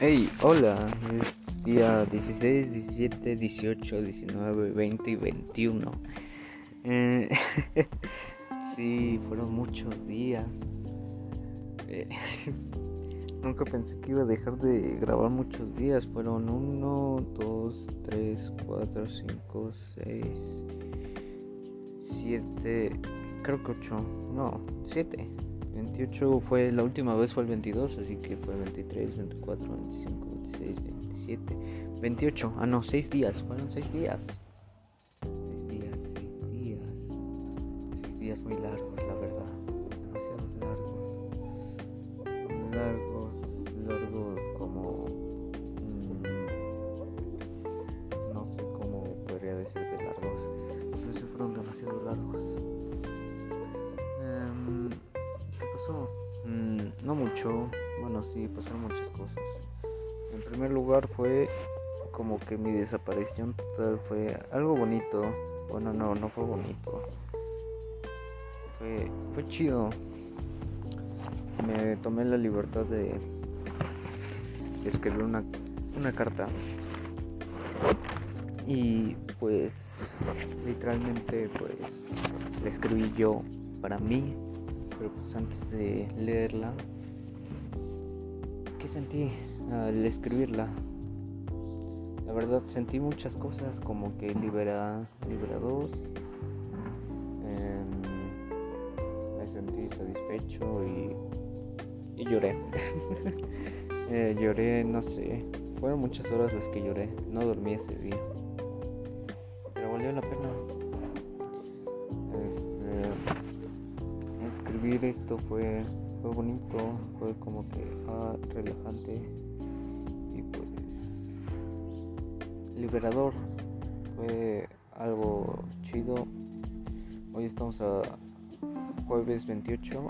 Hey, hola, es día 16, 17, 18, 19, 20 y 21. Eh, sí, fueron muchos días. Eh, nunca pensé que iba a dejar de grabar muchos días. Fueron 1, 2, 3, 4, 5, 6, 7, creo que 8, no, 7. 28 fue la última vez fue el 22, así que fue 23, 24, 25, 26, 27, 28. Ah, no, 6 días, fueron 6 días. 6 días, 6 días. 6 días muy largos, bueno sí, pasaron muchas cosas. En primer lugar fue como que mi desaparición total fue algo bonito. Bueno, no, no fue bonito. Fue, fue chido. Me tomé la libertad de, escribir una, una carta. Y pues literalmente pues la escribí yo para mí pero pues antes de leerla, ¿qué sentí al escribirla? La verdad sentí muchas cosas como que libera, liberador, em, me sentí satisfecho y, y lloré. eh, lloré, no sé, fueron muchas horas las que lloré, no dormí ese día, pero valió la pena. esto fue, fue bonito, fue como que ah, relajante y pues liberador. Fue algo chido. Hoy estamos a jueves 28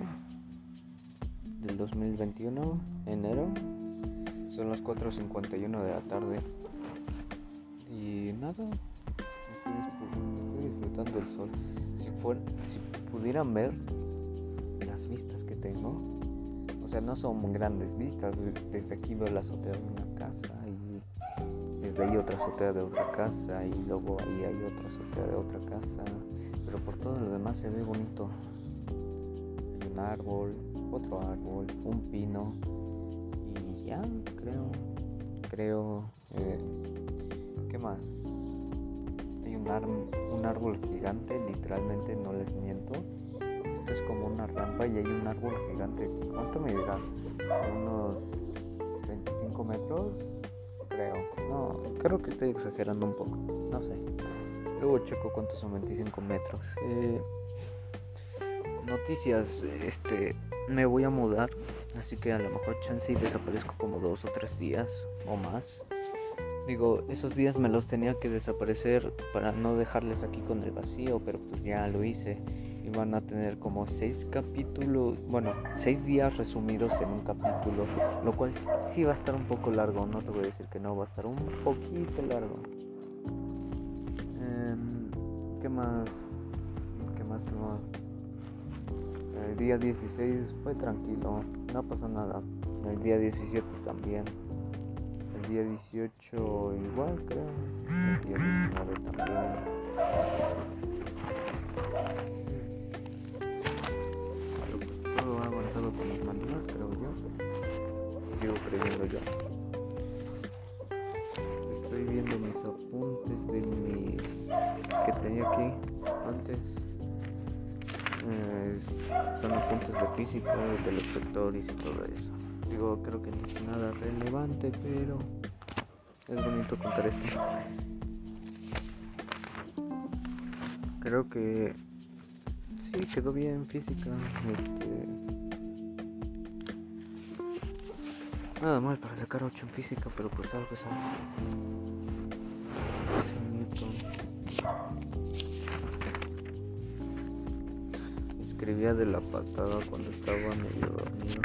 del 2021, enero. Son las 4.51 de la tarde. Y nada, estoy, disfrutando el sol. Si, fuera, si pudieran ver vistas que tengo, o sea, no son grandes vistas. Desde aquí veo la azotea de una casa y desde ahí otra azotea de otra casa y luego ahí hay otra azotea de otra casa. Pero por todo lo demás se ve bonito. Hay un árbol, otro árbol, un pino y ya, creo, creo. Eh, ¿Qué más? Hay un, un árbol gigante, literalmente no les miento es como una rampa y hay un árbol gigante. ¿Cuánto me dirá? Unos 25 metros, creo. No, creo que estoy exagerando un poco. No sé. Luego checo cuántos son 25 metros. Eh, noticias, este, me voy a mudar, así que a lo mejor chance desaparezco como dos o tres días o más. Digo, esos días me los tenía que desaparecer para no dejarles aquí con el vacío, pero pues ya lo hice y van a tener como seis capítulos, bueno, seis días resumidos en un capítulo, lo cual sí va a estar un poco largo, no te voy a decir que no, va a estar un poquito largo. Em, ¿Qué más? ¿Qué más? ¿Qué? El día 16 fue tranquilo, no pasó nada. El día 17 también. El día 18 igual creo. El día 19 también. Con los mandatos, creo yo. Sigo creyendo yo. Estoy viendo mis apuntes de mis que tenía aquí antes. son apuntes de física, de los vectores y todo eso. Digo, creo que no es nada relevante, pero es bonito contar esto. Creo que sí quedó bien física. Este, Nada mal para sacar 8 en física, pero pues algo que sale. Escribía de la patada cuando estaba medio dormido.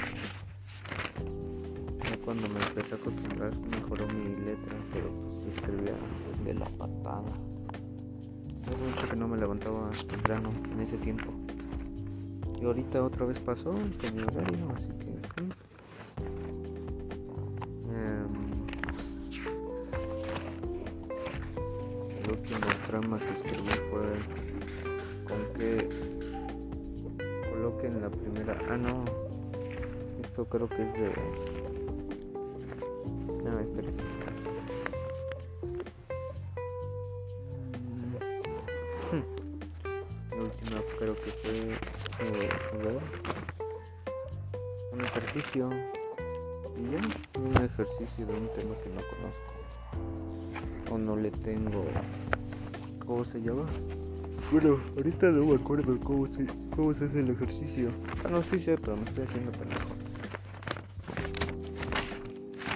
Ya cuando me empecé a acostumbrar mejoró mi letra, pero pues escribía de la patada. Hace mucho que no me levantaba temprano en ese tiempo. Y ahorita otra vez pasó con mi horario, así que... trama que escribí fue con que coloquen la primera. Ah, no, esto creo que es de. No, espera. Mm. La última creo que fue. Eh, un ejercicio. Y ya, un ejercicio de un tema que no conozco o no le tengo. ¿Cómo se llama? Bueno, ahorita no me acuerdo cómo se, cómo se hace el ejercicio. Ah, no, sí pero me estoy haciendo pendejo.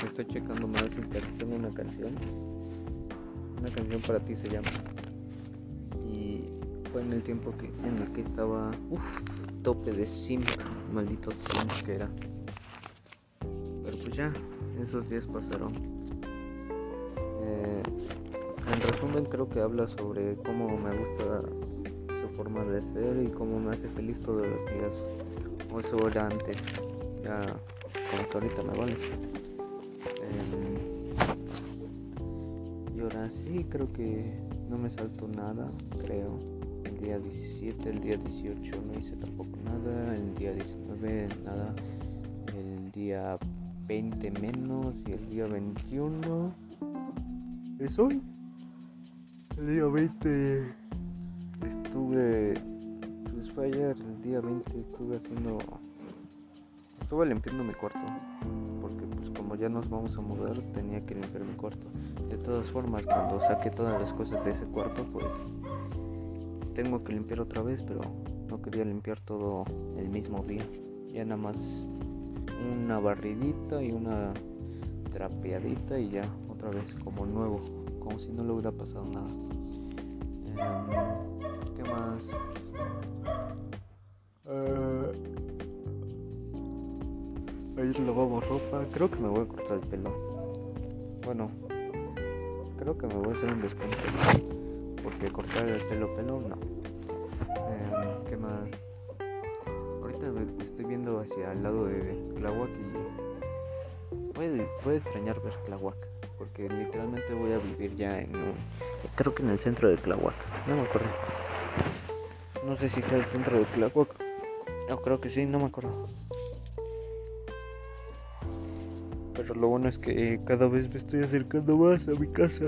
Estoy checando más tengo una canción. Una canción para ti se llama. Y fue en el tiempo que, en el que estaba. Uff, tope de sim. Maldito sim que era. Pero pues ya, esos días pasaron. Resumen creo que habla sobre cómo me gusta su forma de ser y cómo me hace feliz todos los días. O eso era antes. Ya como que ahorita me vale. Em, y ahora sí creo que no me salto nada, creo. El día 17, el día 18 no hice tampoco nada, el día 19 nada, el día 20 menos y el día 21 es hoy. El día 20 estuve. Pues fue ayer, el día 20 estuve haciendo. Estuve limpiando mi cuarto. Porque, pues, como ya nos vamos a mudar, tenía que limpiar mi cuarto. De todas formas, cuando saque todas las cosas de ese cuarto, pues. Tengo que limpiar otra vez, pero no quería limpiar todo el mismo día. Ya nada más una barridita y una trapeadita y ya otra vez como nuevo como si no le hubiera pasado nada. Em, ¿Qué más? Uh, ayer lavamos ropa. Creo que me voy a cortar el pelo. Bueno, creo que me voy a hacer un descuento. Porque cortar el pelo, pelo, no. Em, ¿Qué más? Ahorita estoy viendo hacia el lado de Tlahuac y puede, puede extrañar ver Tlahuac porque literalmente voy a vivir ya en un, creo que en el centro de Tlahuac, no me acuerdo. No sé si sea el centro de Tlahuac. No, creo que sí, no me acuerdo. Pero lo bueno es que cada vez me estoy acercando más a mi casa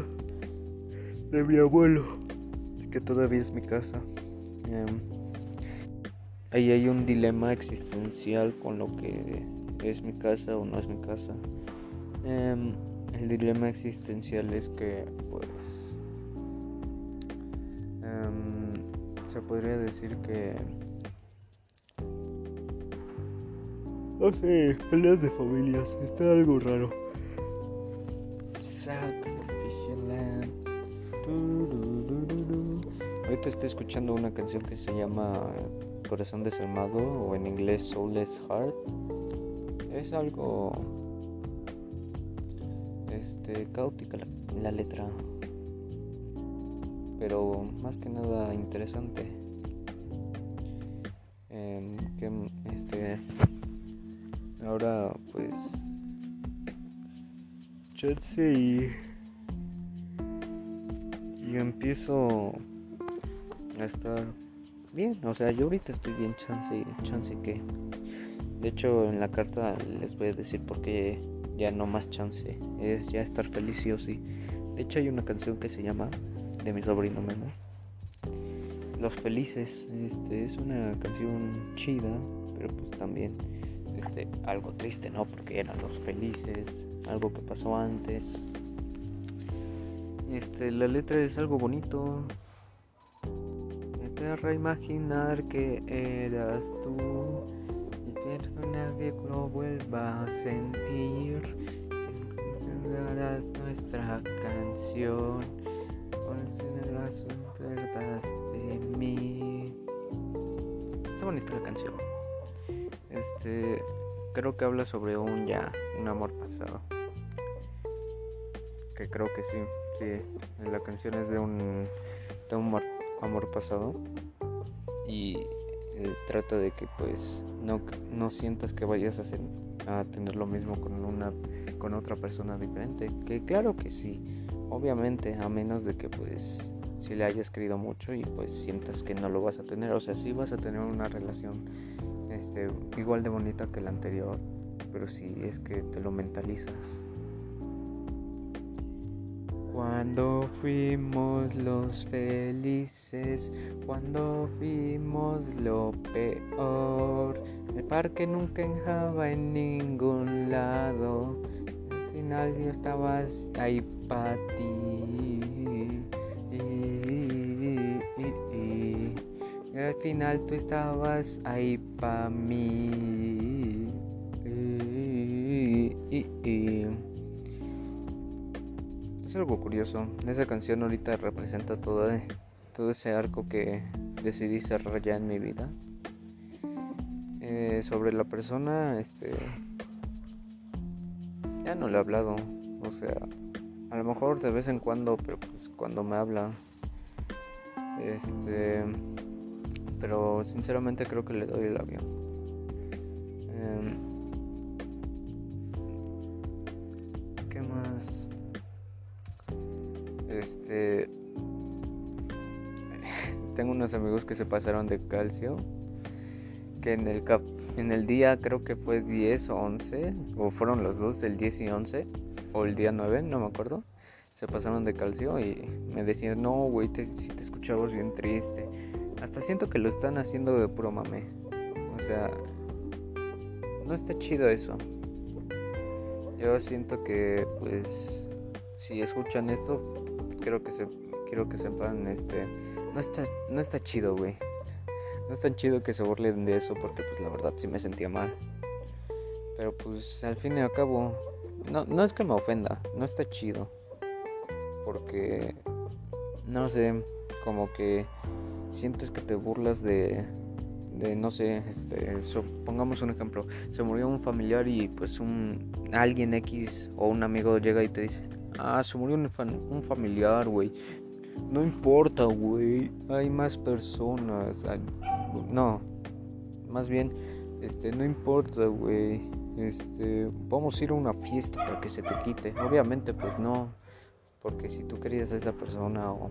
de mi abuelo, que todavía es mi casa. Em, ahí hay un dilema existencial con lo que es mi casa o no es mi casa. Um, el dilema existencial es que, pues, um, se podría decir que, no sé, peleas de familias, está algo raro. Ahorita estoy escuchando una canción que se llama Corazón Desalmado o en inglés Soulless Heart. Es algo este, caótica la, letra, pero más que nada interesante. Em, que este ahora pues chance y y empiezo a estar bien o sea yo ahorita estoy bien chance chance que de hecho en la carta les voy a decir por qué ya no más chance, es ya estar feliz sí o sí. De hecho hay una canción que se llama de mi sobrino Memo. Los Felices, este es una canción chida, pero pues también este, algo triste, ¿no? Porque eran los felices, algo que pasó antes. Este, la letra es algo bonito. Me aterra imaginar que eras tú que nadie lo vuelva a sentir. Nuestra canción, considerarás un verdad de mí. Está bonita la canción. Este, creo que habla sobre un ya, un amor pasado. Que creo que sí, sí. La canción es de un, de un amor pasado. Y eh, trata de que pues no, no sientas que vayas a, tener lo mismo con una con otra persona diferente que claro que sí obviamente a menos de que pues si le hayas querido mucho y pues sientas que no lo vas a tener. O sea, sí vas a tener una relación este, igual de bonita que la anterior, pero si es que te lo mentalizas. Cuando fuimos los felices, cuando fuimos lo peor, el parque nunca enjaba en ningún lado, al final yo estabas ahí para ti. Y, al final tú estabas ahí para mí. Algo curioso. Esa canción ahorita representa todo, todo ese arco que decidí cerrar ya en mi vida. Eh, sobre la persona, este. Ya no le he hablado. O sea, a lo mejor de vez en cuando, pero pues cuando me habla. Este. Pero sinceramente creo que le doy el avión. Em, Este. Tengo unos amigos que se pasaron de calcio. Que en el cap en el día creo que fue 10 o 11. O fueron los dos, el 10 y 11. O el día 9, no me acuerdo. Se pasaron de calcio y me decían, no, güey, si te escuchabas bien triste. Hasta siento que lo están haciendo de puro mame. O sea, no está chido eso. Yo siento que, pues, si escuchan esto, quiero que se quiero que sepan este no está no está chido, güey. No es tan chido que se burlen de eso porque pues la verdad sí me sentía mal. Pero pues al fin y al cabo no no es que me ofenda, no está chido. Porque no sé, como que sientes que te burlas de de no sé, este, pongamos un ejemplo, se murió un familiar y pues un alguien X o un amigo llega y te dice, Ah, se murió un, un familiar, güey. No importa, güey. Hay más personas. no. Más bien, este, no importa, güey. Este, vamos a ir a una fiesta para que se te quite. Obviamente, pues no. Porque si tú querías a esa persona o,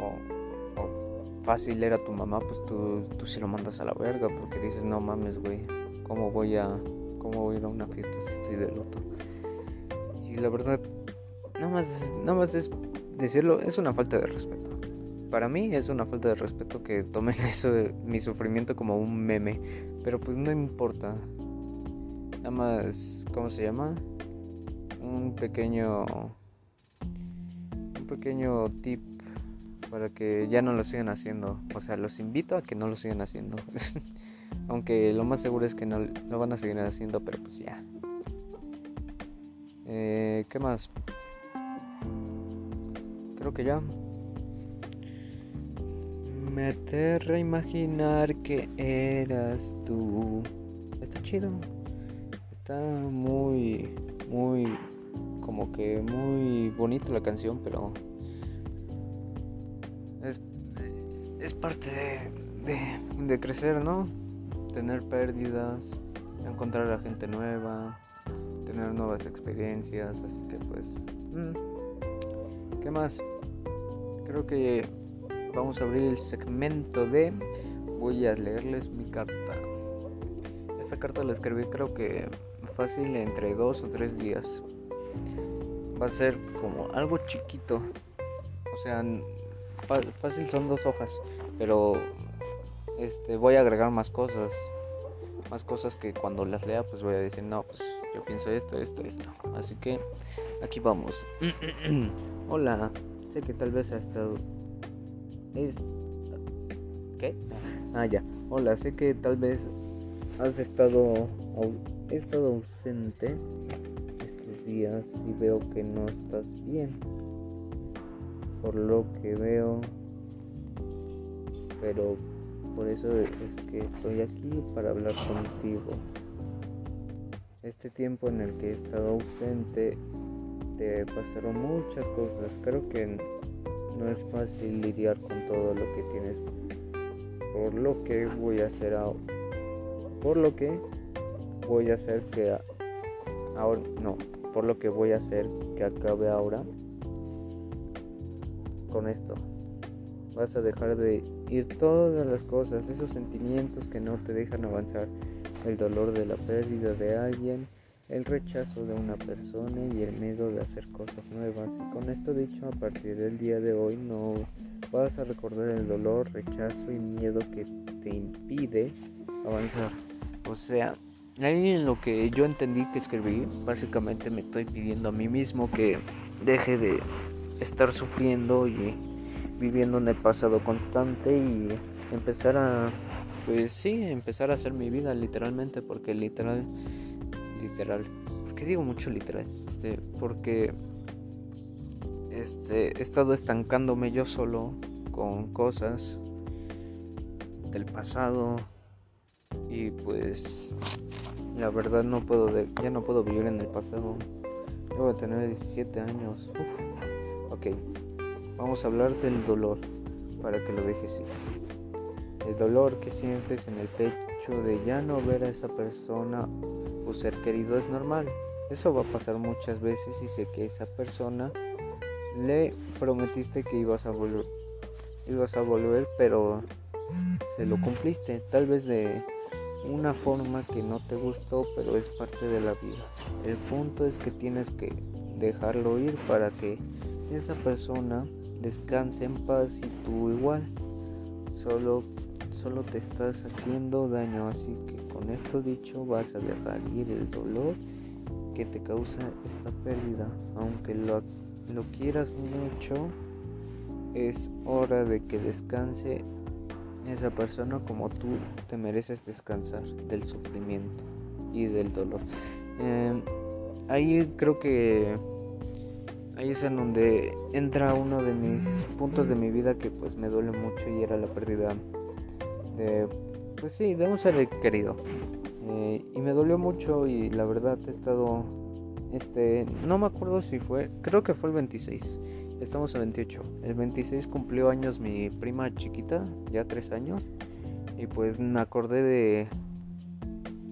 o, fácil era tu mamá, pues tú, tú sí lo mandas a la verga. Porque dices, no mames, güey. ¿Cómo voy a, cómo voy a ir a una fiesta si estoy de luto? Y la verdad, nada más, nada más es decirlo, es una falta de respeto. Para mí es una falta de respeto que tomen eso de mi sufrimiento como un meme. Pero pues no importa. Nada más, ¿cómo se llama? Un pequeño... Un pequeño tip para que ya no lo sigan haciendo. O sea, los invito a que no lo sigan haciendo. Aunque lo más seguro es que no lo van a seguir haciendo, pero pues ya. Eh, ¿Qué más? Creo que ya. Me aterra imaginar que eras tú. Está chido. Está muy, muy, como que muy bonita la canción, pero es, es parte de, de, crecer, ¿no? Tener pérdidas, encontrar a gente nueva, tener nuevas experiencias, así que pues... Mm, ¿Qué más? Creo que vamos a abrir el segmento de voy a leerles mi carta. Esta carta la escribí creo que fácil entre dos o tres días. Va a ser como algo chiquito. O sea, fácil son dos hojas, pero este voy a agregar más cosas. Más cosas que cuando las lea pues voy a decir, no, pues yo pienso esto, esto, esto. Así que aquí vamos. Hola, sé que tal vez ha estado... Es... ¿Qué? Ah, ya. Hola, sé que tal vez has estado... He estado ausente estos días y veo que no estás bien. Por lo que veo... Pero por eso es que estoy aquí para hablar contigo. Este tiempo en el que he estado ausente te pasaron muchas cosas. Creo que no es fácil lidiar con todo lo que tienes. Por lo que voy a hacer ahora. Por lo que voy a hacer que ahora no, por lo que voy a hacer que acabe ahora. con esto. Vas a dejar de ir todas las cosas, esos sentimientos que no te dejan avanzar, el dolor de la pérdida de alguien, el rechazo de una persona y el miedo de hacer cosas nuevas. Y con esto dicho, a partir del día de hoy no vas a recordar el dolor, rechazo y miedo que te impide avanzar. O sea, ahí en lo que yo entendí que escribí, básicamente me estoy pidiendo a mí mismo que deje de estar sufriendo y viviendo en el pasado constante y empezar a pues sí, empezar a hacer mi vida literalmente porque literal literal. ¿Por qué digo mucho literal? Este, porque este, he estado estancándome yo solo con cosas del pasado y pues la verdad no puedo ya no puedo vivir en el pasado. Yo voy a tener 17 años. Ok, vamos a hablar del dolor para que lo dejes ir. El dolor que sientes en el pecho de ya no ver a esa persona ser querido es normal. Eso va a pasar muchas veces y sé que esa persona le prometiste que ibas a volver, ibas a volver, pero se lo cumpliste, tal vez de una forma que no te gustó, pero es parte de la vida. El punto es que tienes que dejarlo ir para que esa persona descanse en paz y tú igual. Solo solo te estás haciendo daño, así que con esto dicho vas a dejar ir el dolor que te causa esta pérdida. Aunque lo, lo quieras mucho, es hora de que descanse esa persona como tú te mereces descansar del sufrimiento y del dolor. Em, ahí creo que ahí es en donde entra uno de mis puntos de mi vida que pues me duele mucho y era la pérdida de pues sí, de un ser querido. Eh, y me dolió mucho y la verdad he estado, este, no me acuerdo si fue, creo que fue el 26, estamos en 28. El 26 cumplió años mi prima chiquita, ya tres años, y pues me acordé de,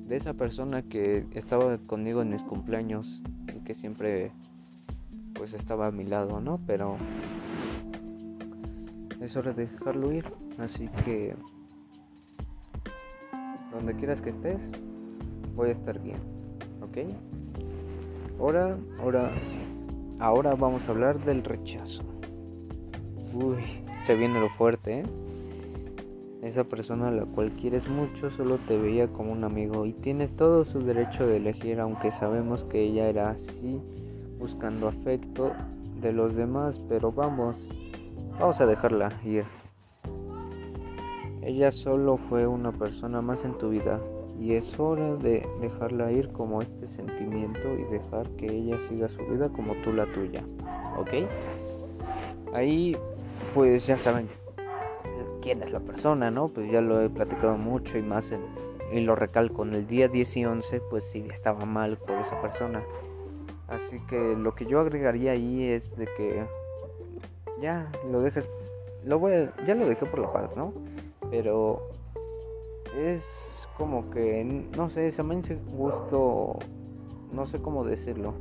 de esa persona que estaba conmigo en mis cumpleaños y que siempre pues estaba a mi lado, ¿no? Pero es hora de dejarlo ir, así que donde quieras que estés, voy a estar bien. ¿Ok? Ahora, ahora, ahora vamos a hablar del rechazo. Uy, se viene lo fuerte, ¿eh? Esa persona a la cual quieres mucho solo te veía como un amigo y tiene todo su derecho de elegir, aunque sabemos que ella era así, buscando afecto de los demás, pero vamos, vamos a dejarla ir. Ella solo fue una persona más en tu vida y es hora de dejarla ir como este sentimiento y dejar que ella siga su vida como tú la tuya. ¿Ok? Ahí pues ya saben quién es la persona, ¿no? Pues ya lo he platicado mucho y más y lo recalco en el día 10 y 11 pues sí estaba mal por esa persona. Así que lo que yo agregaría ahí es de que ya lo dejes lo voy ya lo dejé por la paz, ¿no? Pero es como que, no sé, se me hace gusto, no sé cómo decirlo,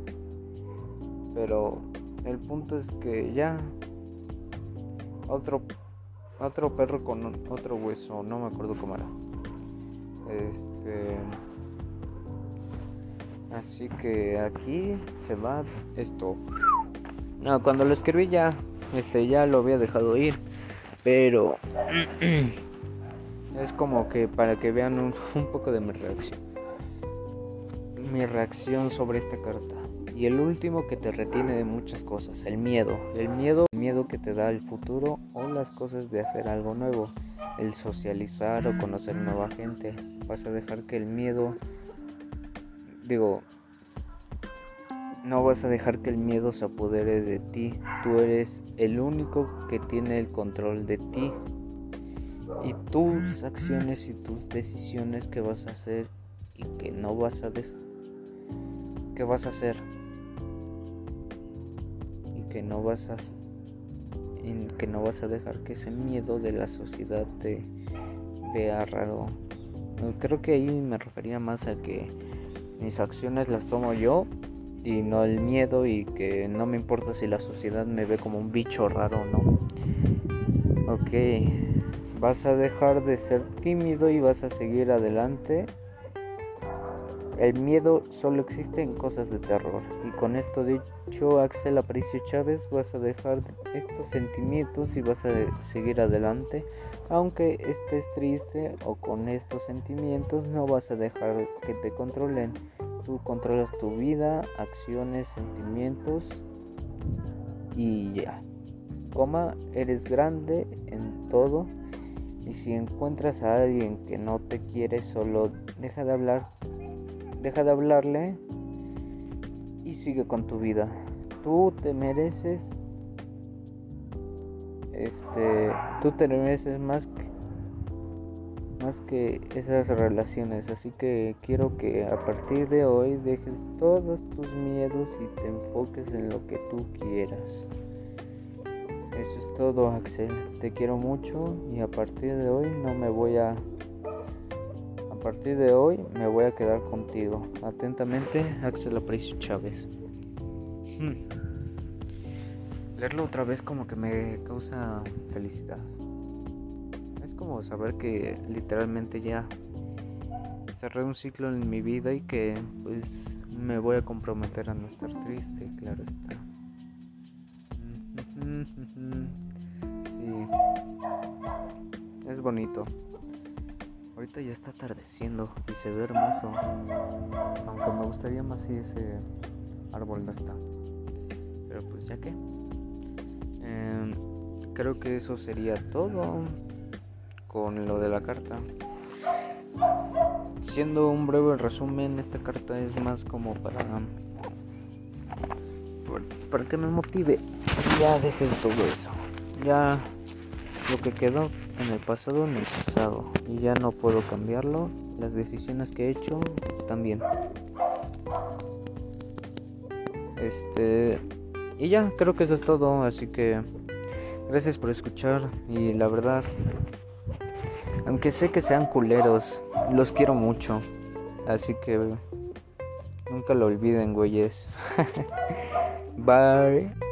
pero el punto es que ya otro otro perro con otro hueso, no me acuerdo cómo era. Este así que aquí se va esto. No, cuando lo escribí ya este ya lo había dejado ir, pero Es como que para que vean un, poco de mi reacción. Mi reacción sobre esta carta. Y el último que te retiene de muchas cosas, el miedo. El miedo, el miedo que te da el futuro o las cosas de hacer algo nuevo. El socializar o conocer nueva gente. Vas a dejar que el miedo, digo, no vas a dejar que el miedo se apodere de ti. Tú eres el único que tiene el control de ti y tus acciones y tus decisiones que vas a hacer y que no vas a dejar que vas a hacer y que no vas a que no vas a dejar que ese miedo de la sociedad te vea raro creo que ahí me refería más a que mis acciones las tomo yo y no el miedo y que no me importa si la sociedad me ve como un bicho raro o no. Ok, vas a dejar de ser tímido y vas a seguir adelante. El miedo solo existe en cosas de terror. Y con esto dicho, Axel Aparicio Chávez, vas a dejar estos sentimientos y vas a seguir adelante. Aunque estés triste o con estos sentimientos, no vas a dejar que te controlen. Tú controlas tu vida, acciones, sentimientos y ya. Coma, eres grande en todo. Y si encuentras a alguien que no te quiere, solo deja de hablar, deja de hablarle y sigue con tu vida. Tú te mereces este, tú te mereces más que más que esas relaciones. Así que quiero que a partir de hoy dejes todos tus miedos y te enfoques en lo que tú quieras. Eso es todo, Axel. Te quiero mucho y a partir de hoy no me voy a... A partir de hoy me voy a quedar contigo. Atentamente, Axel Aprecio Chávez. Hmm. Leerlo otra vez como que me causa felicidad como saber que literalmente ya cerré un ciclo en mi vida y que pues me voy a comprometer a no estar triste, claro está. Sí, es bonito. Ahorita ya está atardeciendo y se ve hermoso. Aunque me gustaría más si ese árbol no está. Pero pues ya que. Em, creo que eso sería todo con lo de la carta. Siendo un breve resumen, esta carta es más como para para que me motive. Ya dejen todo eso. Ya lo que quedó en el pasado en el pasado y ya no puedo cambiarlo. Las decisiones que he hecho están bien. Este y ya creo que eso es todo, así que gracias por escuchar y la verdad aunque sé que sean culeros, los quiero mucho. Así que nunca lo olviden, güeyes. Bye.